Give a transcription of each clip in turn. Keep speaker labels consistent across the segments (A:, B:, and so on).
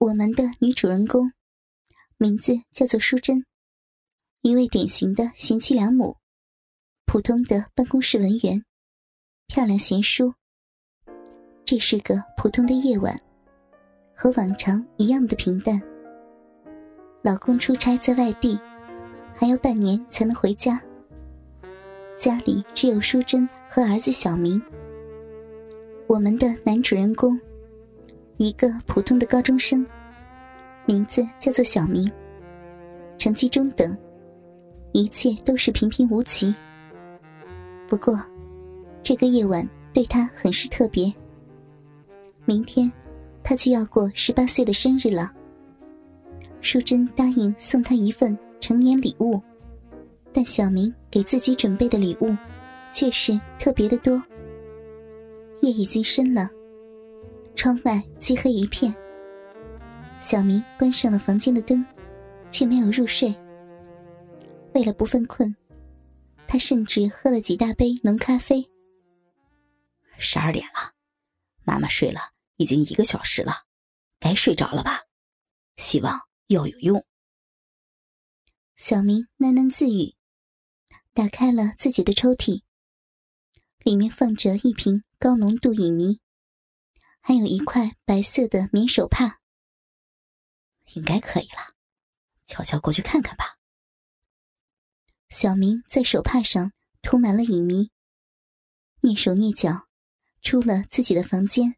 A: 我们的女主人公，名字叫做淑珍，一位典型的贤妻良母，普通的办公室文员，漂亮贤淑。这是个普通的夜晚，和往常一样的平淡。老公出差在外地，还要半年才能回家。家里只有淑珍和儿子小明。我们的男主人公。一个普通的高中生，名字叫做小明，成绩中等，一切都是平平无奇。不过，这个夜晚对他很是特别。明天，他就要过十八岁的生日了。淑珍答应送他一份成年礼物，但小明给自己准备的礼物，却是特别的多。夜已经深了。窗外漆黑一片。小明关上了房间的灯，却没有入睡。为了不犯困，他甚至喝了几大杯浓咖啡。
B: 十二点了，妈妈睡了已经一个小时了，该睡着了吧？希望药有用。
A: 小明喃喃自语，打开了自己的抽屉，里面放着一瓶高浓度乙醚。还有一块白色的棉手帕，
B: 应该可以了。悄悄过去看看吧。
A: 小明在手帕上涂满了乙醚，蹑手蹑脚出了自己的房间。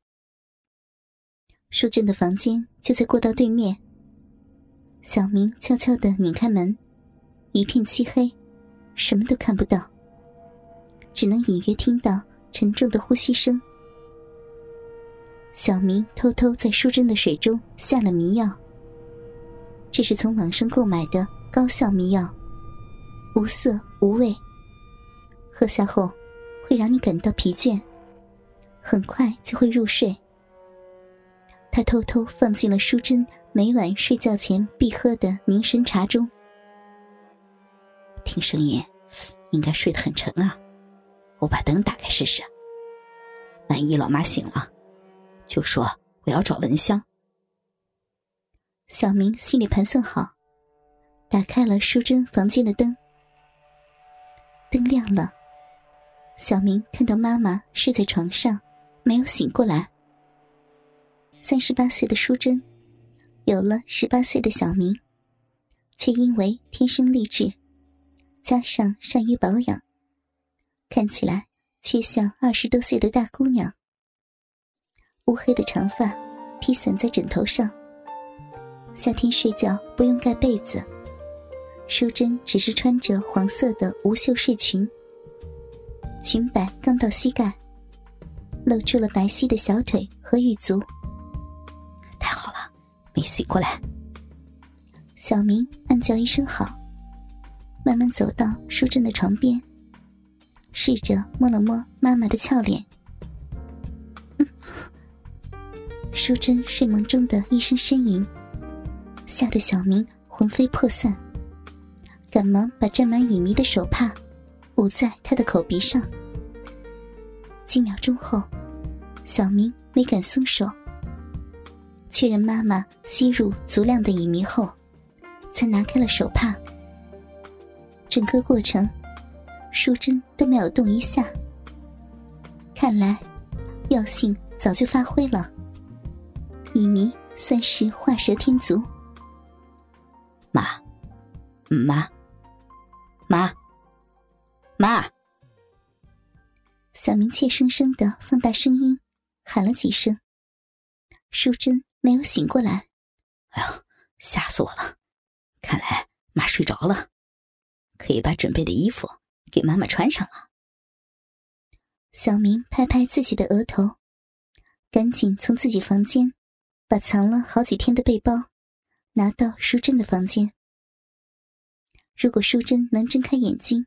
A: 淑珍的房间就在过道对面。小明悄悄的拧开门，一片漆黑，什么都看不到，只能隐约听到沉重的呼吸声。小明偷偷在淑珍的水中下了迷药。这是从网上购买的高效迷药，无色无味，喝下后会让你感到疲倦，很快就会入睡。他偷偷放进了淑珍每晚睡觉前必喝的凝神茶中。
B: 听声音，应该睡得很沉啊。我把灯打开试试，万一老妈醒了。就说我要找蚊香。
A: 小明心里盘算好，打开了淑珍房间的灯。灯亮了，小明看到妈妈睡在床上，没有醒过来。三十八岁的淑珍，有了十八岁的小明，却因为天生丽质，加上善于保养，看起来却像二十多岁的大姑娘。乌黑的长发披散在枕头上。夏天睡觉不用盖被子，淑珍只是穿着黄色的无袖睡裙，裙摆刚到膝盖，露出了白皙的小腿和玉足。
B: 太好了，没醒过来。
A: 小明暗叫一声好，慢慢走到淑珍的床边，试着摸了摸妈妈的俏脸。淑珍睡梦中的一声呻吟，吓得小明魂飞魄散，赶忙把沾满乙醚的手帕捂在他的口鼻上。几秒钟后，小明没敢松手，确认妈妈吸入足量的乙醚后，才拿开了手帕。整个过程，淑珍都没有动一下，看来药性早就发挥了。乙醚算是画蛇添足。
B: 妈，妈，妈，妈！
A: 小明怯生生的放大声音喊了几声。淑珍没有醒过来。
B: 哎呦，吓死我了！看来妈睡着了，可以把准备的衣服给妈妈穿上了。
A: 小明拍拍自己的额头，赶紧从自己房间。把藏了好几天的背包拿到淑珍的房间。如果淑珍能睁开眼睛，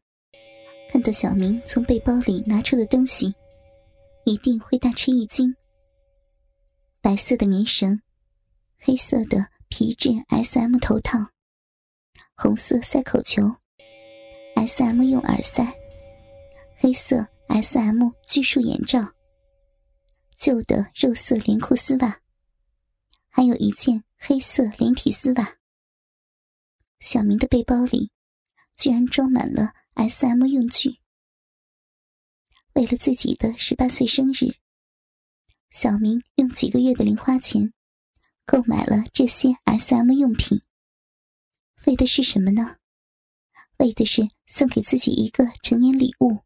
A: 看到小明从背包里拿出的东西，一定会大吃一惊。白色的棉绳，黑色的皮质 S.M 头套，红色塞口球，S.M 用耳塞，黑色 S.M 巨束眼罩，旧的肉色连裤丝袜。还有一件黑色连体丝袜。小明的背包里居然装满了 S.M 用具。为了自己的十八岁生日，小明用几个月的零花钱购买了这些 S.M 用品。为的是什么呢？为的是送给自己一个成年礼物，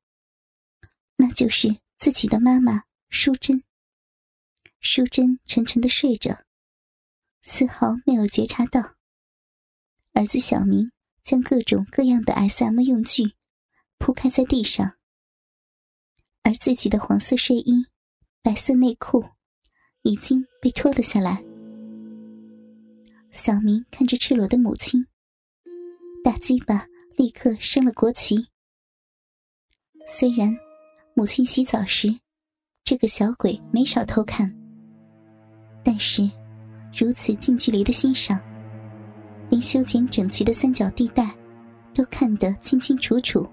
A: 那就是自己的妈妈淑珍。淑珍沉沉的睡着，丝毫没有觉察到。儿子小明将各种各样的 S.M 用具铺开在地上，而自己的黄色睡衣、白色内裤已经被脱了下来。小明看着赤裸的母亲，大鸡巴立刻升了国旗。虽然母亲洗澡时，这个小鬼没少偷看。但是，如此近距离的欣赏，连修剪整齐的三角地带都看得清清楚楚。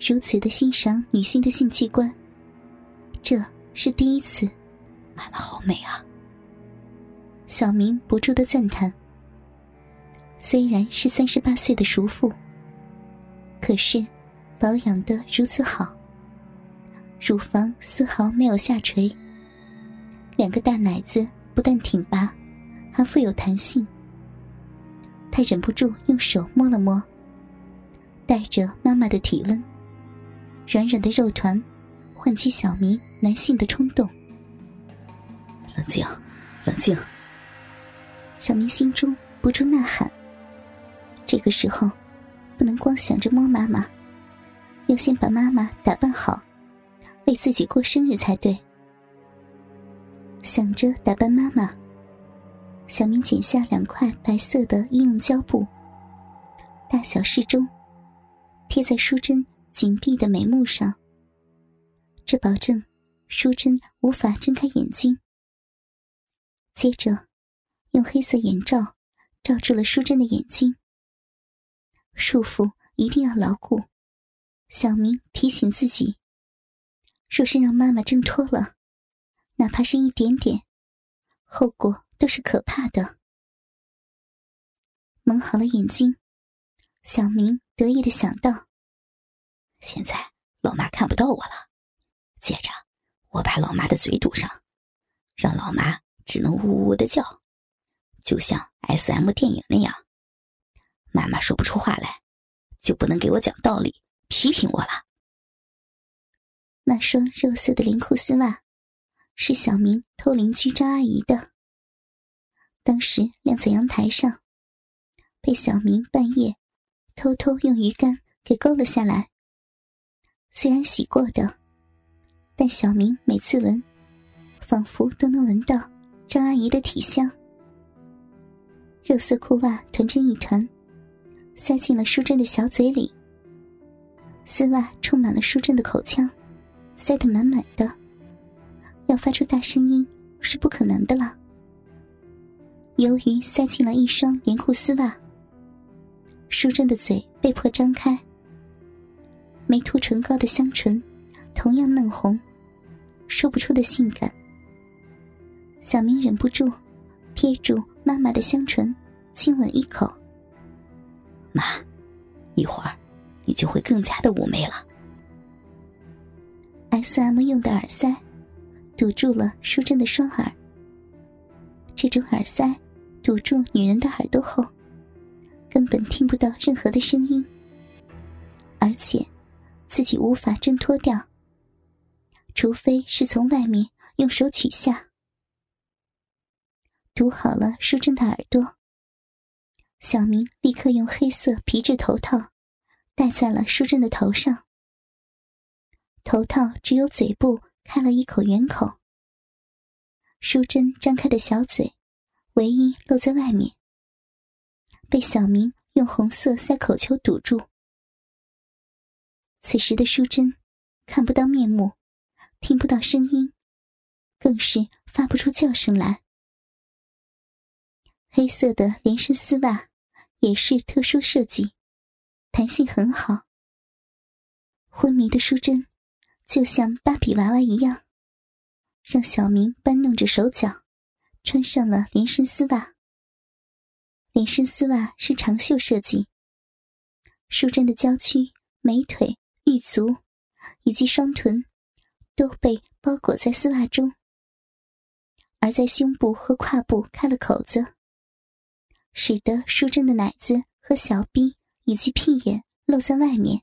A: 如此的欣赏女性的性器官，这是第一次。
B: 妈妈好美啊！
A: 小明不住的赞叹。虽然是三十八岁的熟妇，可是保养的如此好，乳房丝毫没有下垂。两个大奶子不但挺拔，还富有弹性。他忍不住用手摸了摸，带着妈妈的体温，软软的肉团，唤起小明男性的冲动。
B: 冷静，冷静！
A: 小明心中不住呐喊。这个时候，不能光想着摸妈妈，要先把妈妈打扮好，为自己过生日才对。想着打扮妈妈，小明剪下两块白色的医用胶布，大小适中，贴在淑珍紧闭的眉目上。这保证淑珍无法睁开眼睛。接着，用黑色眼罩罩住了淑珍的眼睛。束缚一定要牢固。小明提醒自己：若是让妈妈挣脱了。哪怕是一点点，后果都是可怕的。蒙好了眼睛，小明得意的想到：“
B: 现在老妈看不到我了。接着，我把老妈的嘴堵上，让老妈只能呜呜的叫，就像 S.M 电影那样。妈妈说不出话来，就不能给我讲道理，批评我了。”
A: 那双肉色的连裤丝袜。是小明偷邻居张阿姨的。当时晾在阳台上，被小明半夜偷偷用鱼竿给勾了下来。虽然洗过的，但小明每次闻，仿佛都能闻到张阿姨的体香。肉色裤袜团成一团，塞进了淑珍的小嘴里。丝袜充满了淑珍的口腔，塞得满满的。要发出大声音是不可能的了。由于塞进了一双连裤丝袜，淑珍的嘴被迫张开，没涂唇膏的香唇同样嫩红，说不出的性感。小明忍不住贴住妈妈的香唇，亲吻一口。
B: 妈，一会儿你就会更加的妩媚了。
A: S.M 用的耳塞。堵住了淑珍的双耳。这种耳塞堵住女人的耳朵后，根本听不到任何的声音，而且自己无法挣脱掉，除非是从外面用手取下。堵好了淑珍的耳朵，小明立刻用黑色皮质头套戴在了淑珍的头上。头套只有嘴部。开了一口圆口，淑珍张开的小嘴，唯一露在外面，被小明用红色塞口球堵住。此时的淑珍看不到面目，听不到声音，更是发不出叫声来。黑色的连身丝袜也是特殊设计，弹性很好。昏迷的淑珍。就像芭比娃娃一样，让小明搬弄着手脚，穿上了连身丝袜。连身丝袜是长袖设计，淑珍的娇躯、美腿、玉足以及双臀都被包裹在丝袜中，而在胸部和胯部开了口子，使得淑珍的奶子和小臂以及屁眼露在外面。